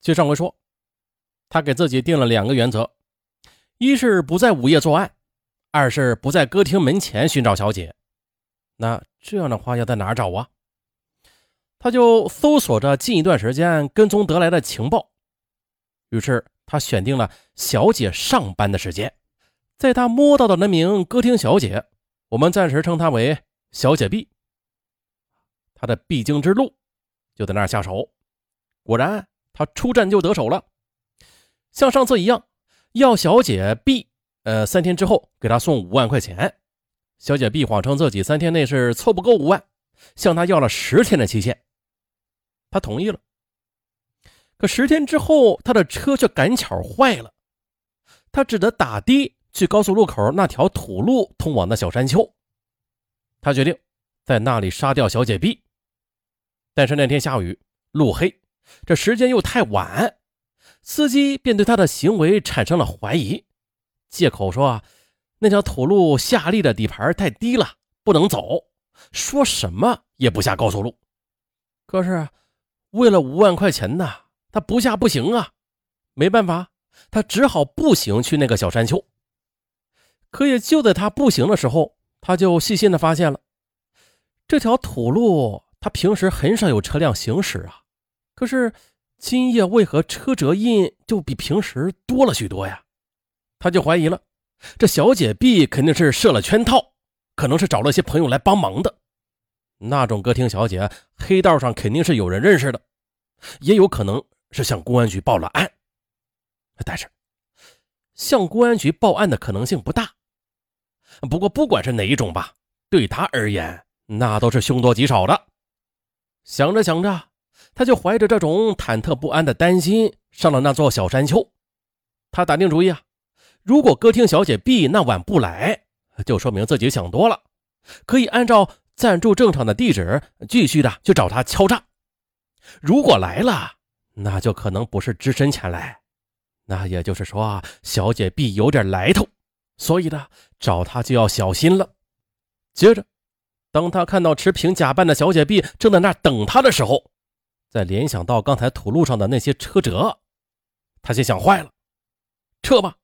接上回说，他给自己定了两个原则：一是不在午夜作案，二是不在歌厅门前寻找小姐。那这样的话要在哪找啊？他就搜索着近一段时间跟踪得来的情报，于是他选定了小姐上班的时间，在他摸到的那名歌厅小姐，我们暂时称她为小姐 B。他的必经之路就在那儿下手，果然他出战就得手了，像上次一样，要小姐 B，呃，三天之后给他送五万块钱。小姐 B 谎称自己三天内是凑不够五万，向他要了十天的期限。他同意了，可十天之后，他的车却赶巧坏了，他只得打的去高速路口那条土路通往的小山丘。他决定在那里杀掉小姐 B，但是那天下雨，路黑，这时间又太晚，司机便对他的行为产生了怀疑，借口说，那条土路下力的底盘太低了，不能走，说什么也不下高速路。可是。为了五万块钱呢，他不下不行啊！没办法，他只好步行去那个小山丘。可也就在他步行的时候，他就细心的发现了这条土路，他平时很少有车辆行驶啊。可是今夜为何车辙印就比平时多了许多呀？他就怀疑了，这小姐 B 肯定是设了圈套，可能是找了些朋友来帮忙的。那种歌厅小姐，黑道上肯定是有人认识的，也有可能是向公安局报了案。但是，向公安局报案的可能性不大。不过，不管是哪一种吧，对他而言，那都是凶多吉少的。想着想着，他就怀着这种忐忑不安的担心，上了那座小山丘。他打定主意啊，如果歌厅小姐 B 那晚不来，就说明自己想多了，可以按照。暂住正常的地址，继续的去找他敲诈。如果来了，那就可能不是只身前来，那也就是说啊，小姐 B 有点来头，所以呢，找他就要小心了。接着，当他看到持瓶假扮的小姐 B 正在那等他的时候，再联想到刚才土路上的那些车辙，他心想：坏了，撤吧。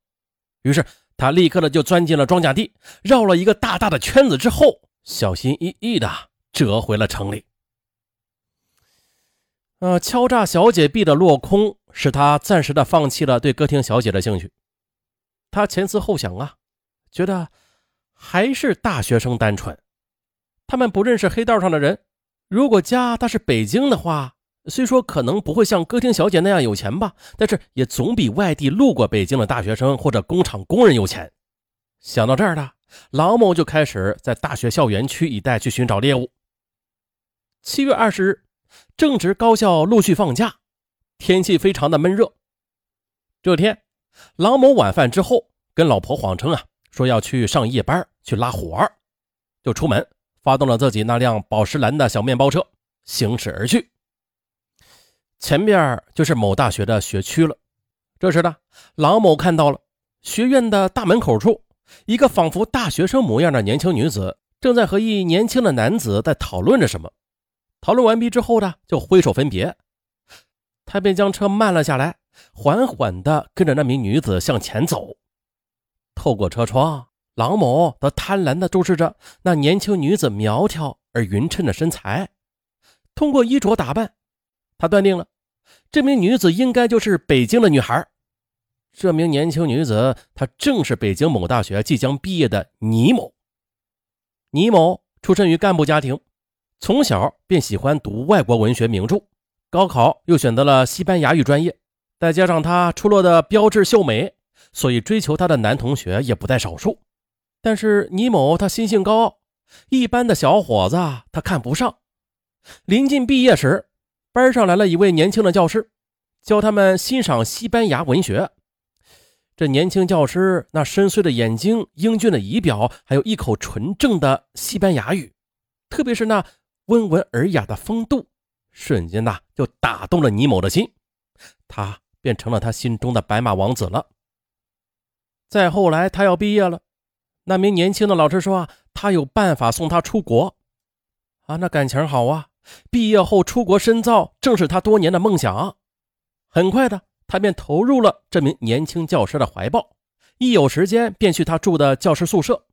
于是他立刻的就钻进了装甲地，绕了一个大大的圈子之后。小心翼翼的折回了城里。呃，敲诈小姐币的落空，使他暂时的放弃了对歌厅小姐的兴趣。他前思后想啊，觉得还是大学生单纯。他们不认识黑道上的人。如果家他是北京的话，虽说可能不会像歌厅小姐那样有钱吧，但是也总比外地路过北京的大学生或者工厂工人有钱。想到这儿呢。郎某就开始在大学校园区一带去寻找猎物。七月二十日，正值高校陆续放假，天气非常的闷热。这天，郎某晚饭之后跟老婆谎称啊，说要去上夜班去拉活儿，就出门发动了自己那辆宝石蓝的小面包车，行驶而去。前边就是某大学的学区了。这时呢，郎某看到了学院的大门口处。一个仿佛大学生模样的年轻女子正在和一年轻的男子在讨论着什么。讨论完毕之后呢，就挥手分别。他便将车慢了下来，缓缓地跟着那名女子向前走。透过车窗，郎某则贪婪地注视着那年轻女子苗条而匀称的身材。通过衣着打扮，他断定了这名女子应该就是北京的女孩。这名年轻女子，她正是北京某大学即将毕业的倪某。倪某出身于干部家庭，从小便喜欢读外国文学名著，高考又选择了西班牙语专业。再加上她出落的标致秀美，所以追求她的男同学也不在少数。但是倪某他心性高傲，一般的小伙子他看不上。临近毕业时，班上来了一位年轻的教师，教他们欣赏西班牙文学。这年轻教师那深邃的眼睛、英俊的仪表，还有一口纯正的西班牙语，特别是那温文尔雅的风度，瞬间呐就打动了倪某的心，他便成了他心中的白马王子了。再后来，他要毕业了，那名年轻的老师说啊，他有办法送他出国，啊，那感情好啊，毕业后出国深造正是他多年的梦想。很快的，他便投入了这名年轻教师的怀抱，一有时间便去他住的教师宿舍。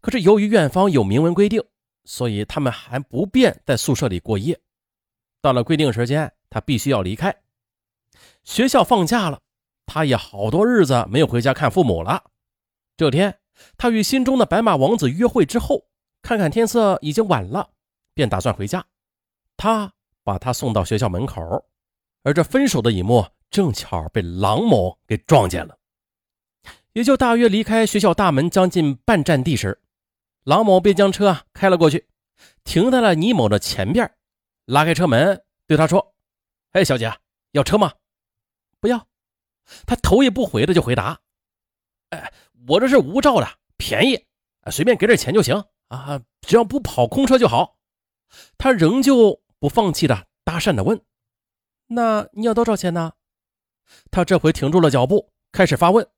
可是由于院方有明文规定，所以他们还不便在宿舍里过夜。到了规定时间，他必须要离开。学校放假了，他也好多日子没有回家看父母了。这天，他与心中的白马王子约会之后，看看天色已经晚了，便打算回家。他把他送到学校门口，而这分手的一幕正巧被郎某给撞见了。也就大约离开学校大门将近半站地时，郎某便将车开了过去，停在了倪某的前边，拉开车门对他说：“哎，小姐，要车吗？”“不要。”他头也不回的就回答：“哎，我这是无照的，便宜，随便给点钱就行啊，只要不跑空车就好。”他仍旧不放弃的搭讪的问：“那你要多少钱呢？”他这回停住了脚步，开始发问。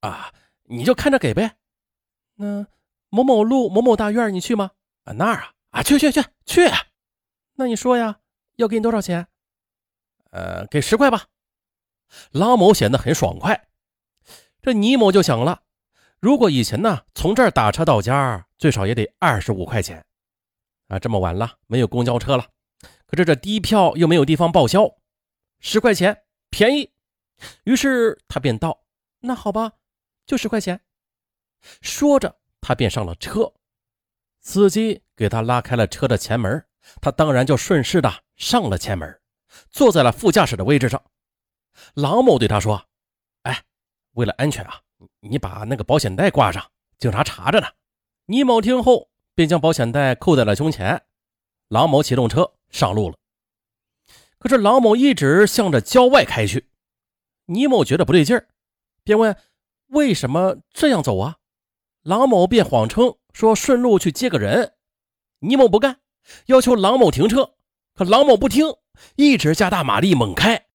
啊，你就看着给呗。那某某路某某大院，你去吗？啊，那儿啊，啊，去去去去。那你说呀，要给你多少钱？呃，给十块吧。拉某显得很爽快。这倪某就想了，如果以前呢，从这儿打车到家，最少也得二十五块钱。啊，这么晚了，没有公交车了，可是这低票又没有地方报销，十块钱便宜。于是他便道：“那好吧。”就十块钱，说着，他便上了车。司机给他拉开了车的前门，他当然就顺势的上了前门，坐在了副驾驶的位置上。郎某对他说：“哎，为了安全啊，你把那个保险带挂上，警察查着呢。”倪某听后便将保险带扣在了胸前。郎某启动车上路了。可是郎某一直向着郊外开去，倪某觉得不对劲儿，便问。为什么这样走啊？郎某便谎称说顺路去接个人。倪某不干，要求郎某停车，可郎某不听，一直加大马力猛开。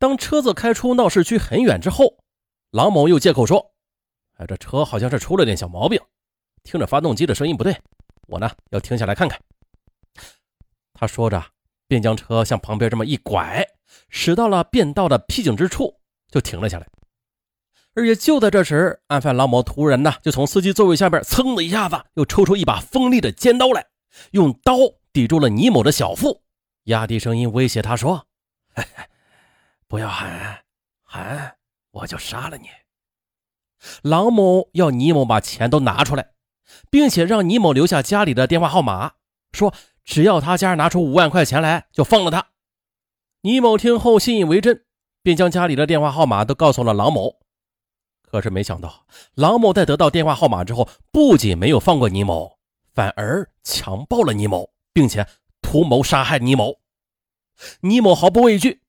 当车子开出闹市区很远之后，郎某又借口说：“哎，这车好像是出了点小毛病，听着发动机的声音不对，我呢要停下来看看。”他说着，便将车向旁边这么一拐，驶到了便道的僻静之处，就停了下来。而且就在这时，案犯郎某突然呢，就从司机座位下边噌的一下子，又抽出一把锋利的尖刀来，用刀抵住了倪某的小腹，压低声音威胁他说：“ 不要喊，喊我就杀了你。”郎某要倪某把钱都拿出来，并且让倪某留下家里的电话号码，说只要他家拿出五万块钱来，就放了他。倪某听后信以为真，便将家里的电话号码都告诉了郎某。可是没想到，郎某在得到电话号码之后，不仅没有放过倪某，反而强暴了倪某，并且图谋杀害倪某。倪某毫不畏惧，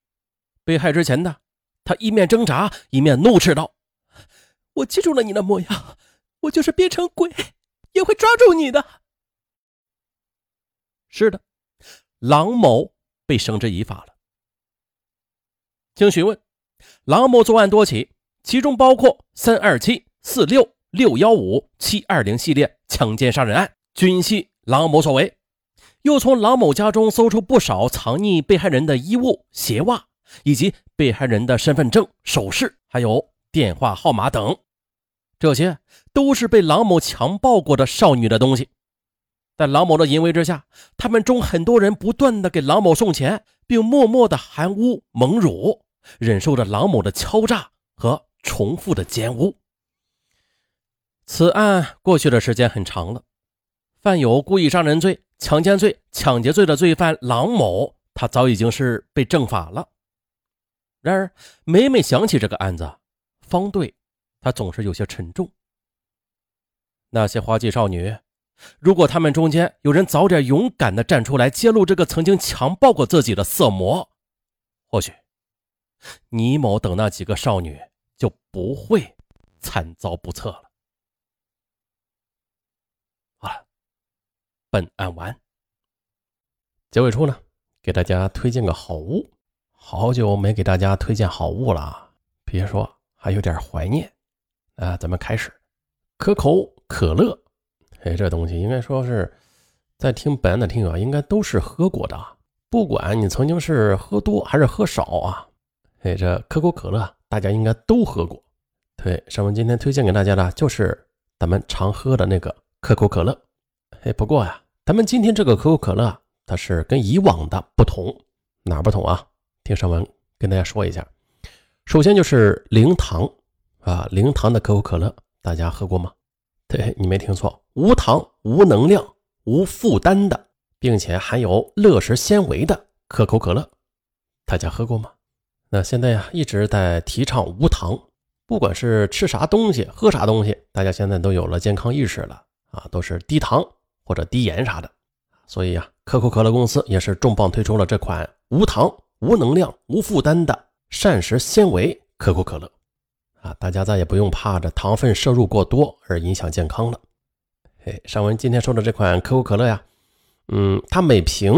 被害之前呢，他一面挣扎，一面怒斥道：“我记住了你的模样，我就是变成鬼，也会抓住你的。”是的，郎某被绳之以法了。经询问，郎某作案多起。其中包括三二七、四六、六幺五、七二零系列强奸杀人案，均系郎某所为。又从郎某家中搜出不少藏匿被害人的衣物、鞋袜，以及被害人的身份证、首饰，还有电话号码等，这些都是被郎某强暴过的少女的东西。在郎某的淫威之下，他们中很多人不断的给郎某送钱，并默默的含污蒙辱，忍受着郎某的敲诈和。重复的奸污。此案过去的时间很长了，犯有故意杀人罪、强奸罪、抢劫罪的罪犯郎某，他早已经是被正法了。然而，每每想起这个案子，方队他总是有些沉重。那些花季少女，如果他们中间有人早点勇敢的站出来揭露这个曾经强暴过自己的色魔，或许倪某等那几个少女。就不会惨遭不测了。好了，本案完。结尾处呢，给大家推荐个好物，好久没给大家推荐好物了，别说还有点怀念。啊，咱们开始，可口可乐。哎，这东西应该说是在听本案的听友啊，应该都是喝过的啊。不管你曾经是喝多还是喝少啊，哎，这可口可乐大家应该都喝过。对，上文今天推荐给大家的就是咱们常喝的那个可口可乐。哎，不过呀，咱们今天这个可口可乐它是跟以往的不同，哪不同啊？听上文跟大家说一下。首先就是零糖啊，零糖的可口可乐，大家喝过吗？对你没听错，无糖、无能量、无负担的，并且含有乐食纤维的可口可乐，大家喝过吗？那现在呀，一直在提倡无糖。不管是吃啥东西、喝啥东西，大家现在都有了健康意识了啊，都是低糖或者低盐啥的。所以呀，可口可乐公司也是重磅推出了这款无糖、无能量、无负担的膳食纤维可口可乐啊，大家再也不用怕这糖分摄入过多而影响健康了。嘿，尚文今天说的这款可口可乐呀，嗯，它每瓶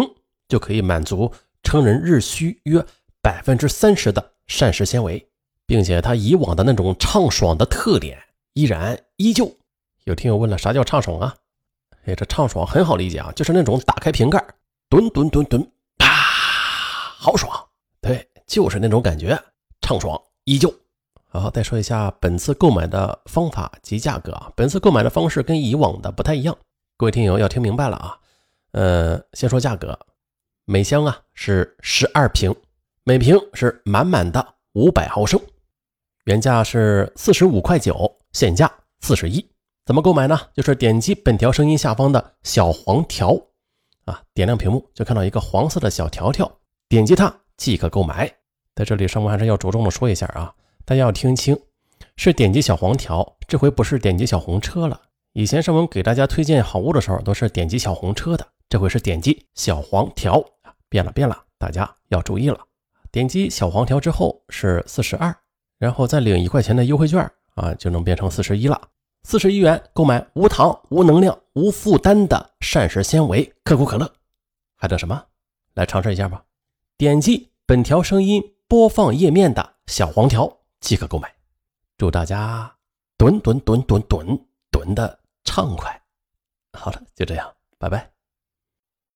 就可以满足成人日需约百分之三十的膳食纤维。并且它以往的那种畅爽的特点依然依旧。有听友问了，啥叫畅爽啊？哎，这畅爽很好理解啊，就是那种打开瓶盖，吨吨吨吨，啪，好爽。对，就是那种感觉，畅爽依旧。好，再说一下本次购买的方法及价格啊。本次购买的方式跟以往的不太一样，各位听友要听明白了啊。呃，先说价格，每箱啊是十二瓶，每瓶是满满的五百毫升。原价是四十五块九，现价四十一。怎么购买呢？就是点击本条声音下方的小黄条，啊，点亮屏幕就看到一个黄色的小条条，点击它即可购买。在这里，上官还是要着重的说一下啊，大家要听清，是点击小黄条，这回不是点击小红车了。以前上文给大家推荐好物的时候，都是点击小红车的，这回是点击小黄条，变了变了，大家要注意了。点击小黄条之后是四十二。然后再领一块钱的优惠券啊，就能变成四十一了。四十一元购买无糖、无能量、无负担的膳食纤维可口可乐，还等什么？来尝试一下吧！点击本条声音播放页面的小黄条即可购买。祝大家蹲蹲蹲蹲蹲蹲的畅快！好了，就这样，拜拜。